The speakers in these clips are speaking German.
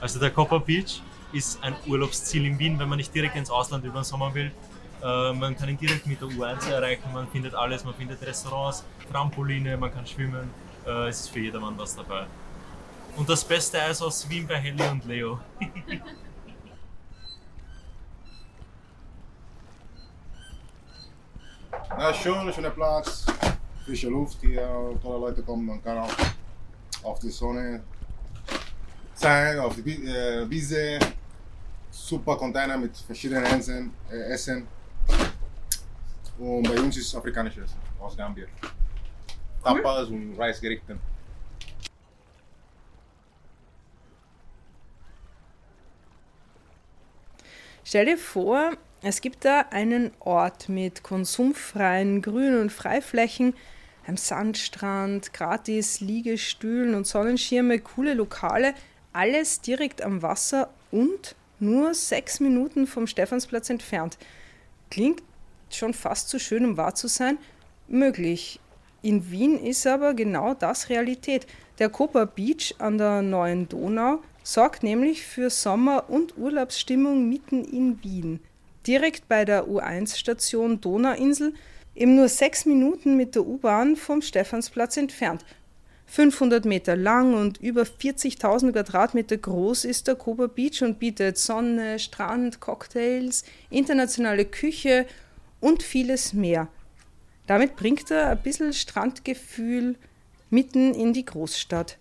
Also der Copper Beach ist ein Urlaubsziel in Wien, wenn man nicht direkt ins Ausland über den Sommer will. Äh, man kann ihn direkt mit der U1 erreichen, man findet alles, man findet Restaurants, Trampoline, man kann schwimmen. Äh, es ist für jedermann was dabei. Und das beste Eis aus Wien bei Helly und Leo. Ja, schön, schöner Platz, frische Luft hier, tolle Leute kommen, man kann auch auf die Sonne sein, auf die äh, Wiese, super Container mit verschiedenen Essen. Äh, Essen. Und bei uns ist afrikanisches Essen aus Gambia. Tapas und Reisgerichte. Stell dir vor, es gibt da einen Ort mit konsumfreien Grün- und Freiflächen, einem Sandstrand, gratis Liegestühlen und Sonnenschirme, coole Lokale, alles direkt am Wasser und nur sechs Minuten vom Stephansplatz entfernt. Klingt schon fast zu schön, um wahr zu sein. Möglich. In Wien ist aber genau das Realität. Der Koper Beach an der neuen Donau sorgt nämlich für Sommer- und Urlaubsstimmung mitten in Wien direkt bei der U1-Station Donauinsel, eben nur sechs Minuten mit der U-Bahn vom Stephansplatz entfernt. 500 Meter lang und über 40.000 Quadratmeter groß ist der Koba Beach und bietet Sonne, Strand, Cocktails, internationale Küche und vieles mehr. Damit bringt er ein bisschen Strandgefühl mitten in die Großstadt.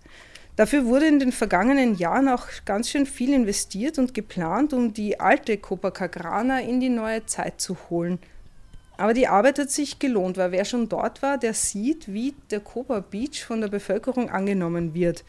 Dafür wurde in den vergangenen Jahren auch ganz schön viel investiert und geplant, um die alte Copacabana in die neue Zeit zu holen. Aber die Arbeit hat sich gelohnt, weil wer schon dort war, der sieht, wie der Copa Beach von der Bevölkerung angenommen wird.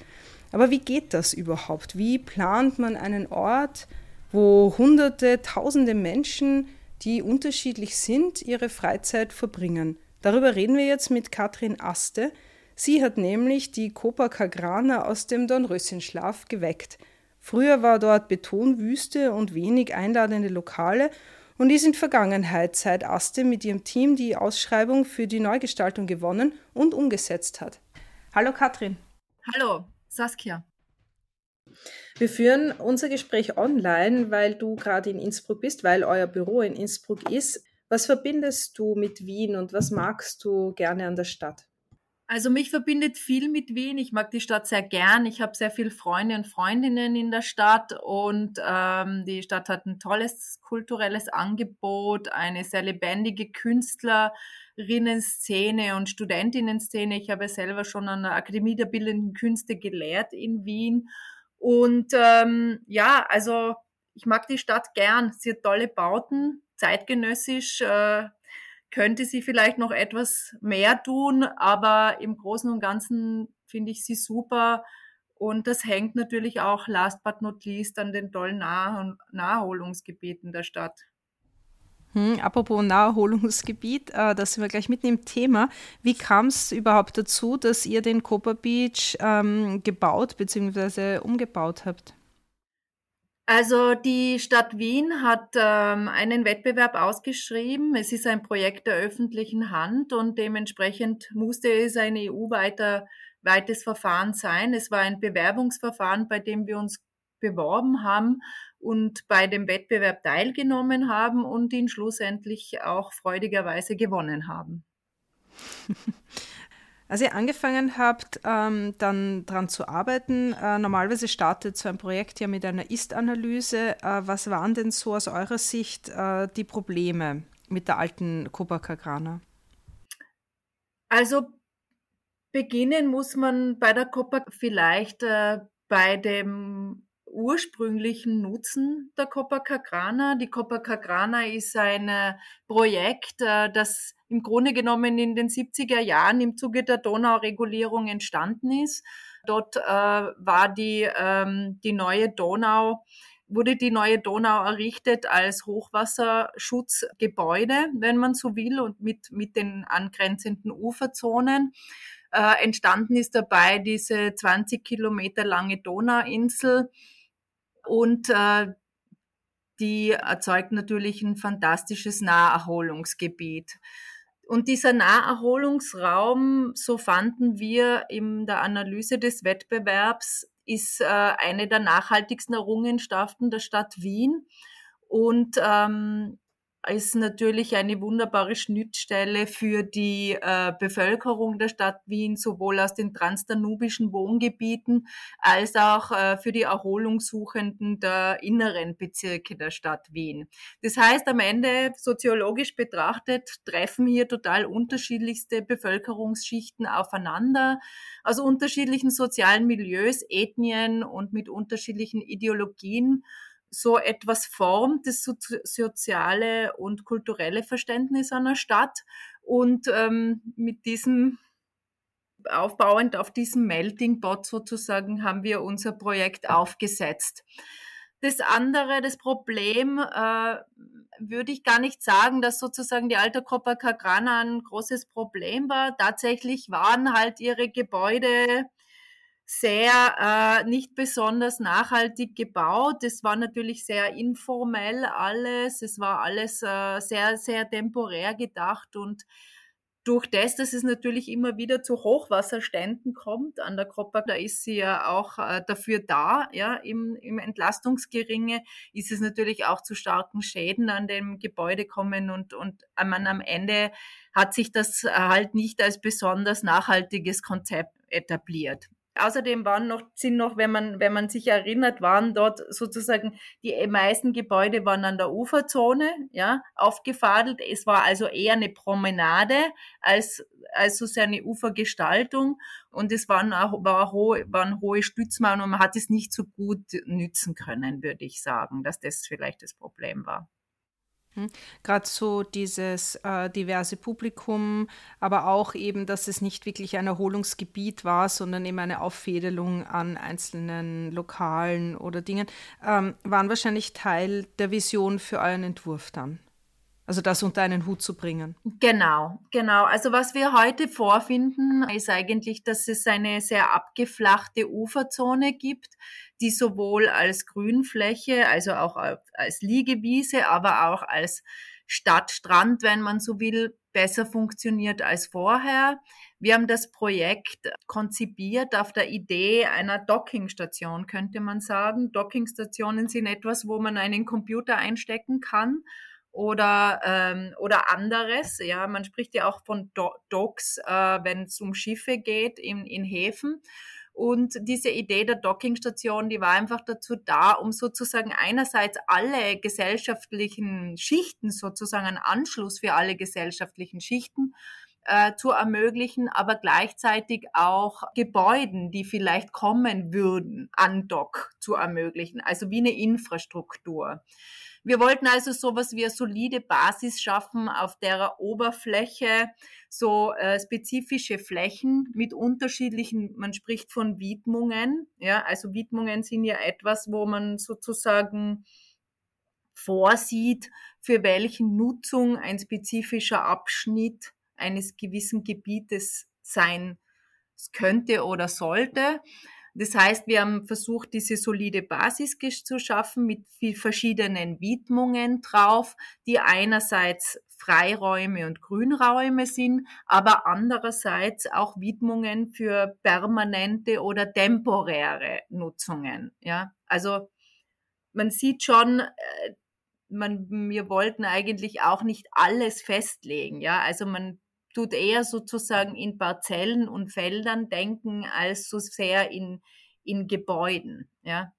Aber wie geht das überhaupt? Wie plant man einen Ort, wo hunderte, tausende Menschen, die unterschiedlich sind, ihre Freizeit verbringen? Darüber reden wir jetzt mit Katrin Aste. Sie hat nämlich die Copacabana aus dem Dornröschenschlaf geweckt. Früher war dort Betonwüste und wenig einladende Lokale und ist in Vergangenheit seit Aste mit ihrem Team die Ausschreibung für die Neugestaltung gewonnen und umgesetzt hat. Hallo Katrin. Hallo Saskia. Wir führen unser Gespräch online, weil du gerade in Innsbruck bist, weil euer Büro in Innsbruck ist. Was verbindest du mit Wien und was magst du gerne an der Stadt? Also mich verbindet viel mit Wien. Ich mag die Stadt sehr gern. Ich habe sehr viele Freunde und Freundinnen in der Stadt und ähm, die Stadt hat ein tolles kulturelles Angebot, eine sehr lebendige Künstlerinnen-Szene und Studentinnen-Szene. Ich habe selber schon an der Akademie der Bildenden Künste gelehrt in Wien. Und ähm, ja, also ich mag die Stadt gern. Sie hat tolle Bauten, zeitgenössisch. Äh, könnte sie vielleicht noch etwas mehr tun, aber im Großen und Ganzen finde ich sie super. Und das hängt natürlich auch, last but not least, an den tollen Nah Naherholungsgebieten der Stadt. Hm, apropos Naherholungsgebiet, äh, da sind wir gleich mitten im Thema. Wie kam es überhaupt dazu, dass ihr den Copper Beach ähm, gebaut bzw. umgebaut habt? Also die Stadt Wien hat ähm, einen Wettbewerb ausgeschrieben. Es ist ein Projekt der öffentlichen Hand und dementsprechend musste es ein EU-weites Verfahren sein. Es war ein Bewerbungsverfahren, bei dem wir uns beworben haben und bei dem Wettbewerb teilgenommen haben und ihn schlussendlich auch freudigerweise gewonnen haben. Als ihr angefangen habt, ähm, dann daran zu arbeiten, äh, normalerweise startet so ein Projekt ja mit einer Ist-Analyse. Äh, was waren denn so aus eurer Sicht äh, die Probleme mit der alten Copacabana? Also beginnen muss man bei der Copa vielleicht äh, bei dem ursprünglichen Nutzen der Copacabana. Die Copacabana ist ein äh, Projekt, äh, das im Grunde genommen in den 70er Jahren im Zuge der Donauregulierung entstanden ist. Dort äh, war die, ähm, die neue Donau wurde die neue Donau errichtet als Hochwasserschutzgebäude, wenn man so will, und mit, mit den angrenzenden Uferzonen. Äh, entstanden ist dabei diese 20 Kilometer lange Donauinsel und äh, die erzeugt natürlich ein fantastisches Naherholungsgebiet. Und dieser Naherholungsraum, so fanden wir in der Analyse des Wettbewerbs, ist äh, eine der nachhaltigsten Errungenschaften der Stadt Wien. Und ähm, ist natürlich eine wunderbare Schnittstelle für die äh, Bevölkerung der Stadt Wien, sowohl aus den transdanubischen Wohngebieten als auch äh, für die Erholungssuchenden der inneren Bezirke der Stadt Wien. Das heißt, am Ende soziologisch betrachtet treffen hier total unterschiedlichste Bevölkerungsschichten aufeinander, aus unterschiedlichen sozialen Milieus, Ethnien und mit unterschiedlichen Ideologien so etwas formt, das soziale und kulturelle Verständnis einer Stadt. Und ähm, mit diesem, aufbauend auf diesem Melting Pot sozusagen, haben wir unser Projekt aufgesetzt. Das andere, das Problem, äh, würde ich gar nicht sagen, dass sozusagen die alte Copacabana ein großes Problem war. Tatsächlich waren halt ihre Gebäude sehr äh, nicht besonders nachhaltig gebaut. Es war natürlich sehr informell alles. Es war alles äh, sehr, sehr temporär gedacht und durch das, dass es natürlich immer wieder zu Hochwasserständen kommt an der Koppa, da ist sie ja auch äh, dafür da, ja, im, im Entlastungsgeringe ist es natürlich auch zu starken Schäden an dem Gebäude kommen und, und man am Ende hat sich das halt nicht als besonders nachhaltiges Konzept etabliert. Außerdem waren noch, sind noch, wenn man, wenn man sich erinnert, waren dort sozusagen die meisten Gebäude waren an der Uferzone, ja, aufgefadelt. Es war also eher eine Promenade als, als so seine Ufergestaltung. Und es waren auch, war hohe, waren hohe Stützmauern und man hat es nicht so gut nützen können, würde ich sagen, dass das vielleicht das Problem war. Hm. Gerade so dieses äh, diverse Publikum, aber auch eben, dass es nicht wirklich ein Erholungsgebiet war, sondern eben eine Auffädelung an einzelnen Lokalen oder Dingen, ähm, waren wahrscheinlich Teil der Vision für euren Entwurf dann. Also das unter einen Hut zu bringen. Genau, genau. Also was wir heute vorfinden, ist eigentlich, dass es eine sehr abgeflachte Uferzone gibt, die sowohl als Grünfläche, also auch als Liegewiese, aber auch als Stadtstrand, wenn man so will, besser funktioniert als vorher. Wir haben das Projekt konzipiert auf der Idee einer Dockingstation, könnte man sagen. Dockingstationen sind etwas, wo man einen Computer einstecken kann oder, ähm, oder anderes. Ja, man spricht ja auch von Do Docks, äh, wenn es um Schiffe geht in, in Häfen. Und diese Idee der Dockingstation, die war einfach dazu da, um sozusagen einerseits alle gesellschaftlichen Schichten, sozusagen einen Anschluss für alle gesellschaftlichen Schichten äh, zu ermöglichen, aber gleichzeitig auch Gebäuden, die vielleicht kommen würden, an Dock zu ermöglichen, also wie eine Infrastruktur. Wir wollten also sowas wie eine solide Basis schaffen, auf der Oberfläche so äh, spezifische Flächen mit unterschiedlichen, man spricht von Widmungen, ja, also Widmungen sind ja etwas, wo man sozusagen vorsieht, für welchen Nutzung ein spezifischer Abschnitt eines gewissen Gebietes sein könnte oder sollte. Das heißt, wir haben versucht, diese solide Basis zu schaffen mit verschiedenen Widmungen drauf, die einerseits Freiräume und Grünräume sind, aber andererseits auch Widmungen für permanente oder temporäre Nutzungen. Ja, also man sieht schon, äh, man, wir wollten eigentlich auch nicht alles festlegen. Ja, also man tut eher sozusagen in Parzellen und Feldern denken, als so sehr in, in Gebäuden. Ja.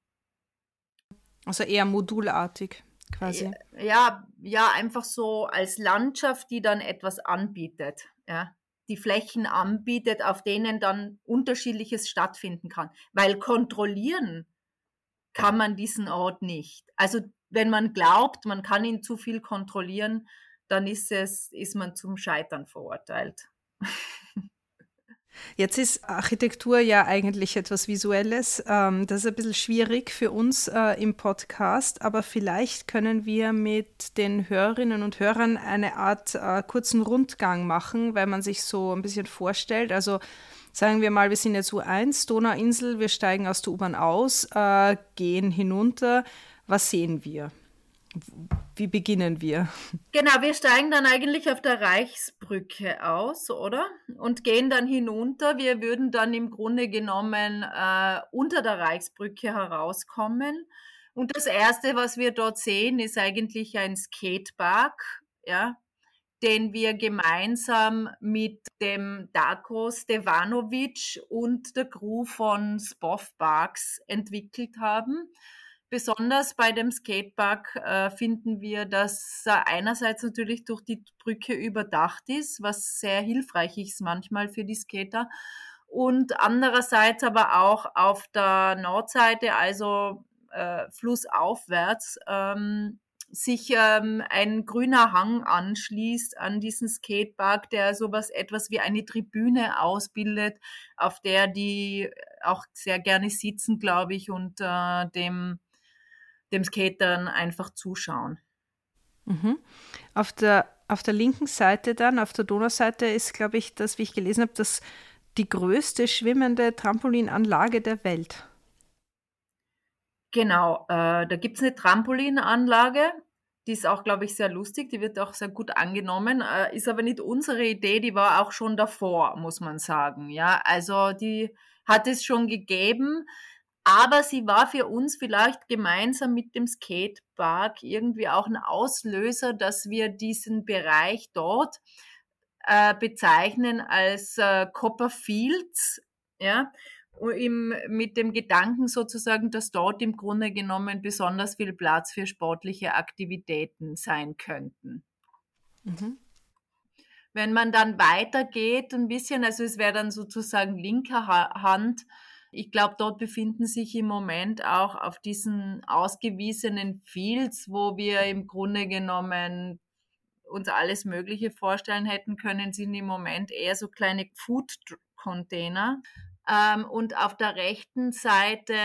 Also eher modulartig quasi. Ja, ja, einfach so als Landschaft, die dann etwas anbietet. Ja. Die Flächen anbietet, auf denen dann unterschiedliches stattfinden kann. Weil kontrollieren kann man diesen Ort nicht. Also wenn man glaubt, man kann ihn zu viel kontrollieren, dann ist es, ist man zum Scheitern verurteilt. Jetzt ist Architektur ja eigentlich etwas Visuelles. Ähm, das ist ein bisschen schwierig für uns äh, im Podcast, aber vielleicht können wir mit den Hörerinnen und Hörern eine Art äh, kurzen Rundgang machen, weil man sich so ein bisschen vorstellt. Also sagen wir mal, wir sind jetzt U1, Donauinsel, wir steigen aus der U-Bahn aus, äh, gehen hinunter. Was sehen wir? Wie beginnen wir? Genau, wir steigen dann eigentlich auf der Reichsbrücke aus, oder? Und gehen dann hinunter. Wir würden dann im Grunde genommen äh, unter der Reichsbrücke herauskommen. Und das Erste, was wir dort sehen, ist eigentlich ein Skatepark, ja, den wir gemeinsam mit dem Darko Stevanovic und der Crew von Spov Parks entwickelt haben. Besonders bei dem Skatepark äh, finden wir, dass er einerseits natürlich durch die Brücke überdacht ist, was sehr hilfreich ist manchmal für die Skater. Und andererseits aber auch auf der Nordseite, also äh, flussaufwärts, ähm, sich ähm, ein grüner Hang anschließt an diesen Skatepark, der sowas etwas wie eine Tribüne ausbildet, auf der die auch sehr gerne sitzen, glaube ich, und äh, dem dem Skatern einfach zuschauen. Mhm. Auf, der, auf der linken Seite dann, auf der Donauseite ist, glaube ich, das, wie ich gelesen habe, das die größte schwimmende Trampolinanlage der Welt. Genau, äh, da gibt es eine Trampolinanlage, die ist auch, glaube ich, sehr lustig, die wird auch sehr gut angenommen, äh, ist aber nicht unsere Idee, die war auch schon davor, muss man sagen. Ja, also die hat es schon gegeben. Aber sie war für uns vielleicht gemeinsam mit dem Skatepark irgendwie auch ein Auslöser, dass wir diesen Bereich dort äh, bezeichnen als äh, Copperfields, ja, im, mit dem Gedanken sozusagen, dass dort im Grunde genommen besonders viel Platz für sportliche Aktivitäten sein könnten. Mhm. Wenn man dann weitergeht, ein bisschen, also es wäre dann sozusagen linker Hand, ich glaube, dort befinden sich im Moment auch auf diesen ausgewiesenen Fields, wo wir im Grunde genommen uns alles Mögliche vorstellen hätten können, sind im Moment eher so kleine Food-Container. Ähm, und auf der rechten Seite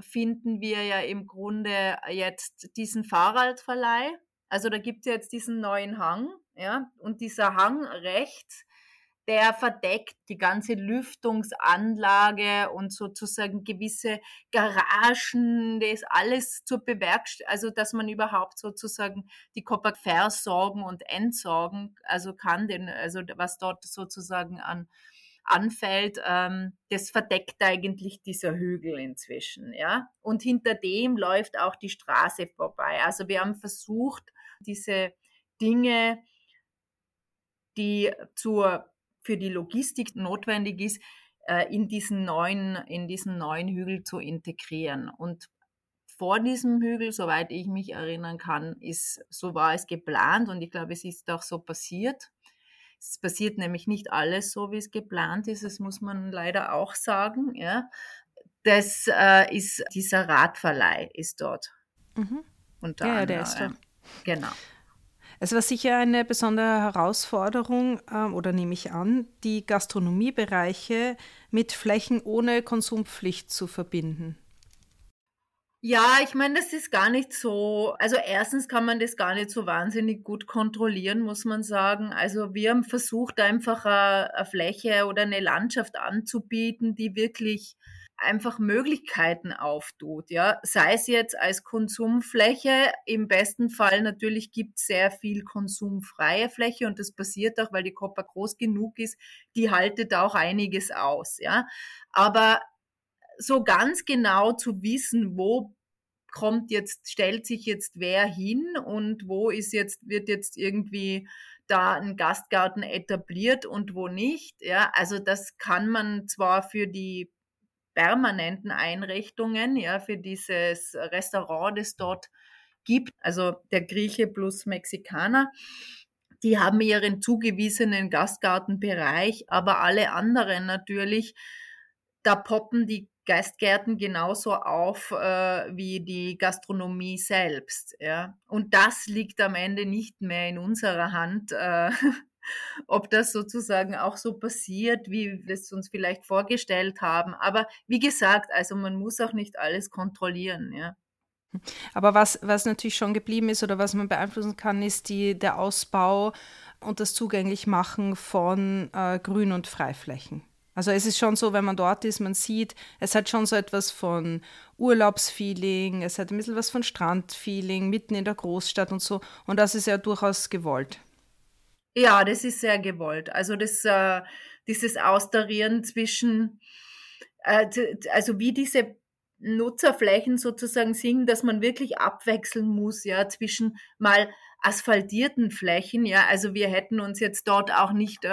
finden wir ja im Grunde jetzt diesen Fahrradverleih. Also da gibt es jetzt diesen neuen Hang, ja, und dieser Hang rechts der verdeckt die ganze Lüftungsanlage und sozusagen gewisse Garagen, das alles zur Bewerkstellung, also dass man überhaupt sozusagen die Kopper versorgen und entsorgen, also kann den, also was dort sozusagen an anfällt, ähm, das verdeckt eigentlich dieser Hügel inzwischen, ja. Und hinter dem läuft auch die Straße vorbei. Also wir haben versucht, diese Dinge, die zur für die Logistik notwendig ist, äh, in diesen neuen, in diesen neuen Hügel zu integrieren. Und vor diesem Hügel, soweit ich mich erinnern kann, ist, so war es geplant und ich glaube, es ist auch so passiert. Es passiert nämlich nicht alles so, wie es geplant ist, das muss man leider auch sagen. Ja. Das äh, ist dieser Radverleih ist dort. Mhm. ja, der ist da. Genau. Es war sicher eine besondere Herausforderung, ähm, oder nehme ich an, die Gastronomiebereiche mit Flächen ohne Konsumpflicht zu verbinden. Ja, ich meine, das ist gar nicht so. Also erstens kann man das gar nicht so wahnsinnig gut kontrollieren, muss man sagen. Also wir haben versucht, einfach eine, eine Fläche oder eine Landschaft anzubieten, die wirklich einfach Möglichkeiten auftut, ja. Sei es jetzt als Konsumfläche, im besten Fall natürlich gibt es sehr viel konsumfreie Fläche und das passiert auch, weil die Kopper groß genug ist, die haltet auch einiges aus, ja. Aber so ganz genau zu wissen, wo kommt jetzt, stellt sich jetzt wer hin und wo ist jetzt, wird jetzt irgendwie da ein Gastgarten etabliert und wo nicht. Ja, also das kann man zwar für die permanenten Einrichtungen, ja, für dieses Restaurant, das dort gibt, also der Grieche plus Mexikaner. Die haben ihren zugewiesenen Gastgartenbereich, aber alle anderen natürlich, da poppen die Geistgärten genauso auf äh, wie die Gastronomie selbst. Ja. Und das liegt am Ende nicht mehr in unserer Hand, äh, ob das sozusagen auch so passiert, wie wir es uns vielleicht vorgestellt haben. Aber wie gesagt, also man muss auch nicht alles kontrollieren, ja. Aber was, was natürlich schon geblieben ist oder was man beeinflussen kann, ist die, der Ausbau und das Zugänglichmachen von äh, Grün- und Freiflächen. Also es ist schon so, wenn man dort ist, man sieht, es hat schon so etwas von Urlaubsfeeling, es hat ein bisschen was von Strandfeeling, mitten in der Großstadt und so. Und das ist ja durchaus gewollt. Ja, das ist sehr gewollt. Also das, äh, dieses Austarieren zwischen, äh, also wie diese Nutzerflächen sozusagen sind, dass man wirklich abwechseln muss, ja, zwischen mal asphaltierten Flächen, ja, also wir hätten uns jetzt dort auch nicht, äh,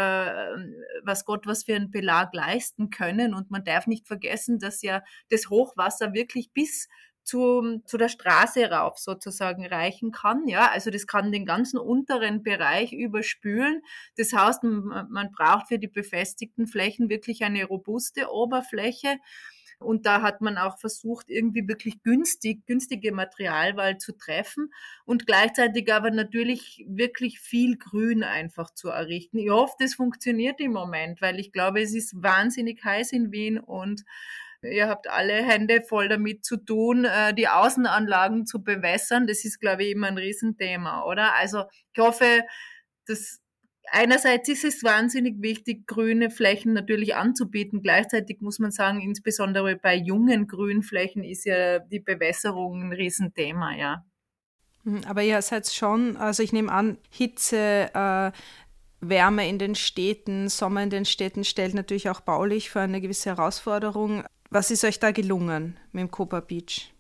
was Gott, was für einen Belag leisten können und man darf nicht vergessen, dass ja das Hochwasser wirklich bis zu, zu der Straße rauf sozusagen reichen kann. Ja, also das kann den ganzen unteren Bereich überspülen. Das heißt, man, braucht für die befestigten Flächen wirklich eine robuste Oberfläche. Und da hat man auch versucht, irgendwie wirklich günstig, günstige Materialwahl zu treffen und gleichzeitig aber natürlich wirklich viel Grün einfach zu errichten. Ich hoffe, das funktioniert im Moment, weil ich glaube, es ist wahnsinnig heiß in Wien und Ihr habt alle Hände voll damit zu tun, äh, die Außenanlagen zu bewässern. Das ist, glaube ich, immer ein Riesenthema, oder? Also ich hoffe, dass einerseits ist es wahnsinnig wichtig, grüne Flächen natürlich anzubieten. Gleichzeitig muss man sagen, insbesondere bei jungen Grünflächen ist ja die Bewässerung ein Riesenthema, ja. Mhm, aber ihr seid schon, also ich nehme an, Hitze, äh, Wärme in den Städten, Sommer in den Städten stellt natürlich auch baulich für eine gewisse Herausforderung. Was ist euch da gelungen mit dem Copper Beach?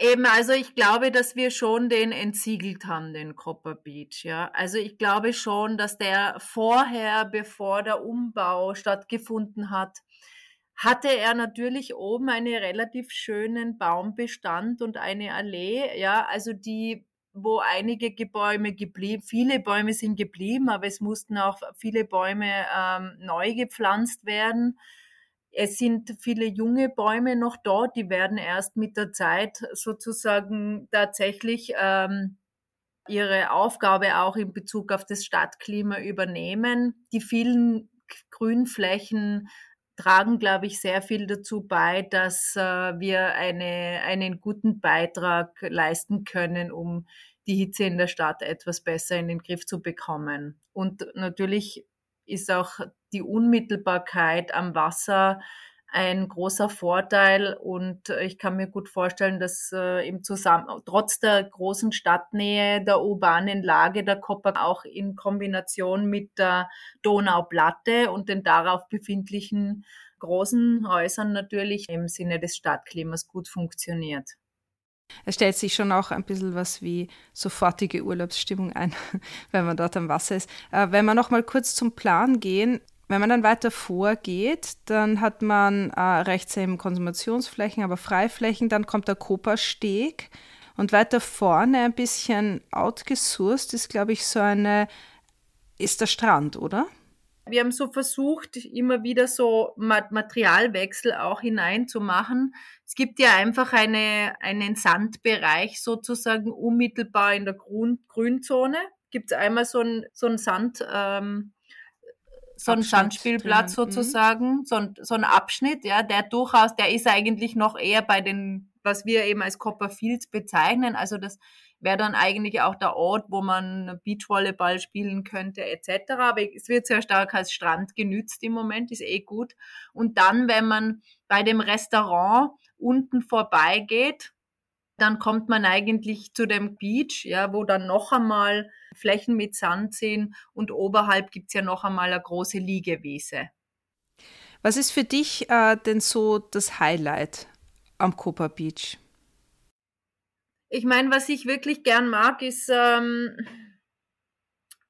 Eben, also ich glaube, dass wir schon den entsiegelt haben, den Copper Beach, ja. Also ich glaube schon, dass der vorher, bevor der Umbau stattgefunden hat, hatte er natürlich oben einen relativ schönen Baumbestand und eine Allee, ja, also die, wo einige Bäume geblieben, viele Bäume sind geblieben, aber es mussten auch viele Bäume ähm, neu gepflanzt werden. Es sind viele junge Bäume noch dort, die werden erst mit der Zeit sozusagen tatsächlich ähm, ihre Aufgabe auch in Bezug auf das Stadtklima übernehmen. Die vielen Grünflächen tragen, glaube ich, sehr viel dazu bei, dass äh, wir eine, einen guten Beitrag leisten können, um die Hitze in der Stadt etwas besser in den Griff zu bekommen. Und natürlich ist auch die Unmittelbarkeit am Wasser ein großer Vorteil und ich kann mir gut vorstellen, dass äh, im Zusammen trotz der großen Stadtnähe, der urbanen Lage der Kopper auch in Kombination mit der Donauplatte und den darauf befindlichen großen Häusern natürlich im Sinne des Stadtklimas gut funktioniert. Es stellt sich schon auch ein bisschen was wie sofortige Urlaubsstimmung ein, wenn man dort am Wasser ist. Äh, wenn wir noch mal kurz zum Plan gehen, wenn man dann weiter vorgeht, dann hat man äh, rechts eben Konsumationsflächen, aber Freiflächen, dann kommt der Kopersteg und weiter vorne ein bisschen outgesourced ist, glaube ich, so eine, ist der Strand, oder? Wir haben so versucht, immer wieder so Materialwechsel auch hineinzumachen. Es gibt ja einfach eine, einen Sandbereich sozusagen unmittelbar in der Grün, Grünzone. Gibt es einmal so ein, so Sand, ähm, so ein Sandspielplatz mhm. sozusagen, so ein, so ein Abschnitt, ja, der durchaus, der ist eigentlich noch eher bei den, was wir eben als Copperfields bezeichnen. Also das wäre dann eigentlich auch der Ort, wo man Beachvolleyball spielen könnte etc. Aber es wird sehr stark als Strand genützt im Moment, ist eh gut. Und dann, wenn man bei dem Restaurant unten vorbeigeht, dann kommt man eigentlich zu dem Beach, ja, wo dann noch einmal Flächen mit Sand sind und oberhalb gibt's ja noch einmal eine große Liegewiese. Was ist für dich äh, denn so das Highlight am Cooper Beach? Ich meine, was ich wirklich gern mag, ist, ähm,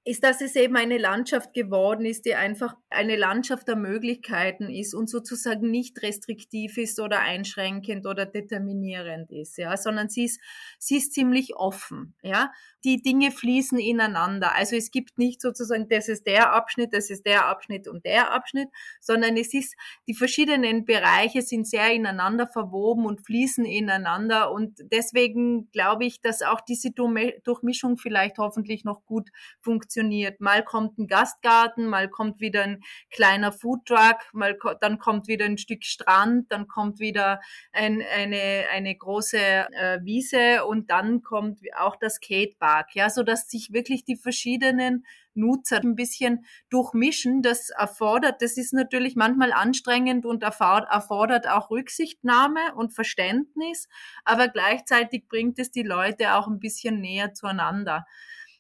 ist, dass es eben eine Landschaft geworden ist, die einfach eine Landschaft der Möglichkeiten ist und sozusagen nicht restriktiv ist oder einschränkend oder determinierend ist, ja, sondern sie ist, sie ist ziemlich offen, ja. Die Dinge fließen ineinander. Also es gibt nicht sozusagen, das ist der Abschnitt, das ist der Abschnitt und der Abschnitt, sondern es ist, die verschiedenen Bereiche sind sehr ineinander verwoben und fließen ineinander und deswegen glaube ich, dass auch diese Durchmischung vielleicht hoffentlich noch gut funktioniert. Mal kommt ein Gastgarten, mal kommt wieder ein ein kleiner Foodtruck, mal, dann kommt wieder ein Stück Strand, dann kommt wieder ein, eine, eine große äh, Wiese und dann kommt auch das Skatepark, ja, so dass sich wirklich die verschiedenen Nutzer ein bisschen durchmischen. Das erfordert, das ist natürlich manchmal anstrengend und erfordert auch Rücksichtnahme und Verständnis, aber gleichzeitig bringt es die Leute auch ein bisschen näher zueinander.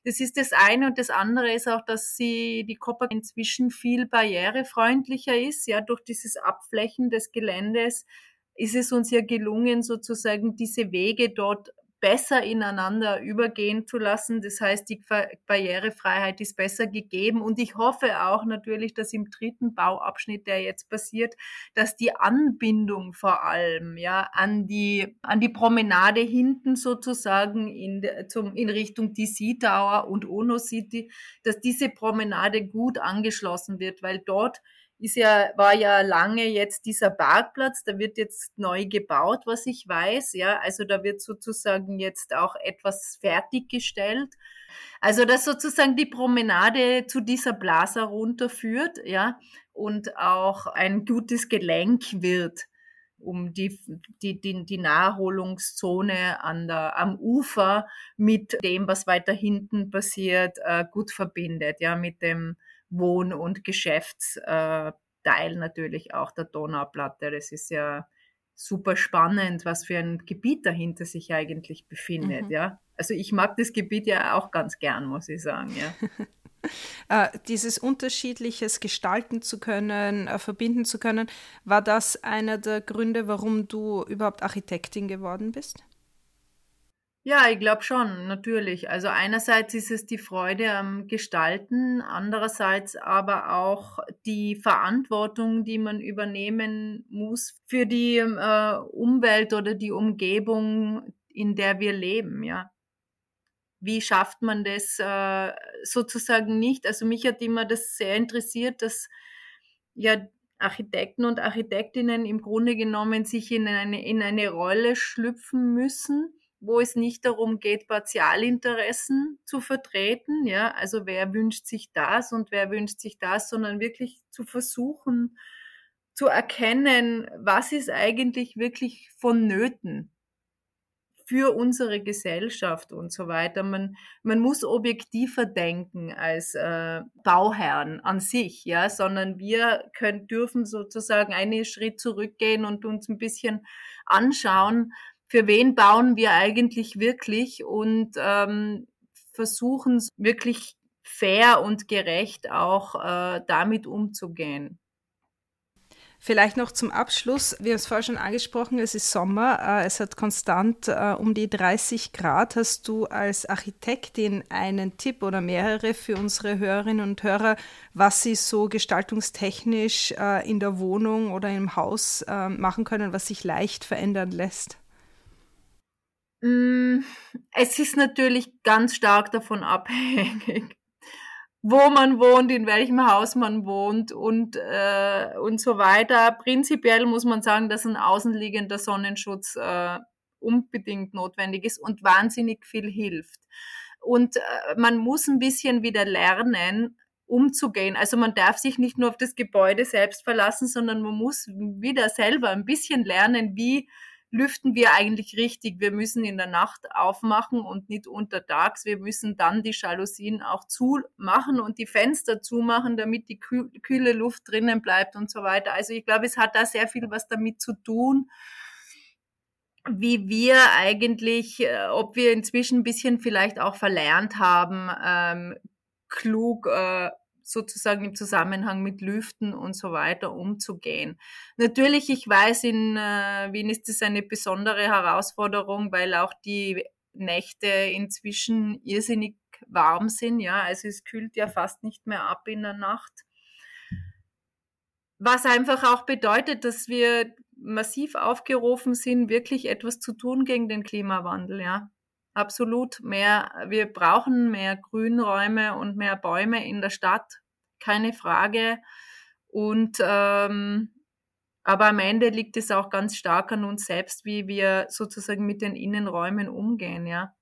Das ist das eine und das andere ist auch, dass sie die Copper inzwischen viel barrierefreundlicher ist. Ja, durch dieses Abflächen des Geländes ist es uns ja gelungen, sozusagen diese Wege dort besser ineinander übergehen zu lassen. Das heißt, die Barrierefreiheit ist besser gegeben. Und ich hoffe auch natürlich, dass im dritten Bauabschnitt, der jetzt passiert, dass die Anbindung vor allem, ja, an die, an die Promenade hinten sozusagen in, zum, in Richtung DC Tower und Ono City, dass diese Promenade gut angeschlossen wird, weil dort ist ja, war ja lange jetzt dieser Parkplatz, da wird jetzt neu gebaut, was ich weiß, ja, also da wird sozusagen jetzt auch etwas fertiggestellt. Also, dass sozusagen die Promenade zu dieser Plaza runterführt, ja, und auch ein gutes Gelenk wird, um die, die, die, die Naherholungszone an der, am Ufer mit dem, was weiter hinten passiert, äh, gut verbindet, ja, mit dem, Wohn- und Geschäftsteil natürlich auch der Donauplatte. Das ist ja super spannend, was für ein Gebiet dahinter sich eigentlich befindet, mhm. ja. Also ich mag das Gebiet ja auch ganz gern, muss ich sagen, ja. äh, dieses unterschiedliches gestalten zu können, äh, verbinden zu können, war das einer der Gründe, warum du überhaupt Architektin geworden bist? Ja, ich glaube schon, natürlich. Also einerseits ist es die Freude am Gestalten, andererseits aber auch die Verantwortung, die man übernehmen muss für die äh, Umwelt oder die Umgebung, in der wir leben, ja. Wie schafft man das äh, sozusagen nicht? Also mich hat immer das sehr interessiert, dass ja Architekten und Architektinnen im Grunde genommen sich in eine, in eine Rolle schlüpfen müssen wo es nicht darum geht, Partialinteressen zu vertreten, ja, also wer wünscht sich das und wer wünscht sich das, sondern wirklich zu versuchen, zu erkennen, was ist eigentlich wirklich vonnöten für unsere Gesellschaft und so weiter. Man, man muss objektiver denken als äh, Bauherren an sich, ja, sondern wir können, dürfen sozusagen einen Schritt zurückgehen und uns ein bisschen anschauen, für wen bauen wir eigentlich wirklich und ähm, versuchen wirklich fair und gerecht auch äh, damit umzugehen. Vielleicht noch zum Abschluss. Wir haben es vorher schon angesprochen, es ist Sommer, äh, es hat konstant äh, um die 30 Grad. Hast du als Architektin einen Tipp oder mehrere für unsere Hörerinnen und Hörer, was sie so gestaltungstechnisch äh, in der Wohnung oder im Haus machen können, was sich leicht verändern lässt? Hm, es ist natürlich ganz stark davon abhängig, wo man wohnt, in welchem Haus man wohnt und, äh, und so weiter. Prinzipiell muss man sagen, dass ein außenliegender Sonnenschutz äh, unbedingt notwendig ist und wahnsinnig viel hilft. Und äh, man muss ein bisschen wieder lernen, umzugehen. Also man darf sich nicht nur auf das Gebäude selbst verlassen, sondern man muss wieder selber ein bisschen lernen, wie lüften wir eigentlich richtig. Wir müssen in der Nacht aufmachen und nicht untertags. Wir müssen dann die Jalousien auch zumachen und die Fenster zumachen, damit die kühle Luft drinnen bleibt und so weiter. Also ich glaube, es hat da sehr viel was damit zu tun, wie wir eigentlich, äh, ob wir inzwischen ein bisschen vielleicht auch verlernt haben, ähm, klug äh, sozusagen im Zusammenhang mit Lüften und so weiter umzugehen. Natürlich, ich weiß, in äh, Wien ist das eine besondere Herausforderung, weil auch die Nächte inzwischen irrsinnig warm sind. Ja, also es kühlt ja fast nicht mehr ab in der Nacht. Was einfach auch bedeutet, dass wir massiv aufgerufen sind, wirklich etwas zu tun gegen den Klimawandel, ja. Absolut mehr, wir brauchen mehr Grünräume und mehr Bäume in der Stadt, keine Frage. Und ähm, aber am Ende liegt es auch ganz stark an uns selbst, wie wir sozusagen mit den Innenräumen umgehen, ja.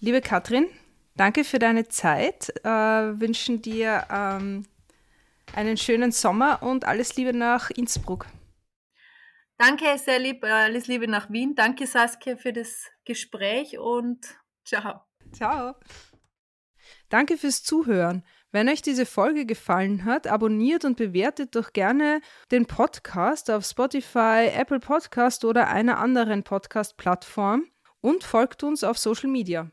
Liebe Katrin, danke für deine Zeit. Äh, wünschen dir ähm, einen schönen Sommer und alles Liebe nach Innsbruck. Danke, sehr lieb. Alles Liebe nach Wien. Danke, Saskia, für das Gespräch und ciao. Ciao. Danke fürs Zuhören. Wenn euch diese Folge gefallen hat, abonniert und bewertet doch gerne den Podcast auf Spotify, Apple Podcast oder einer anderen Podcast-Plattform und folgt uns auf Social Media.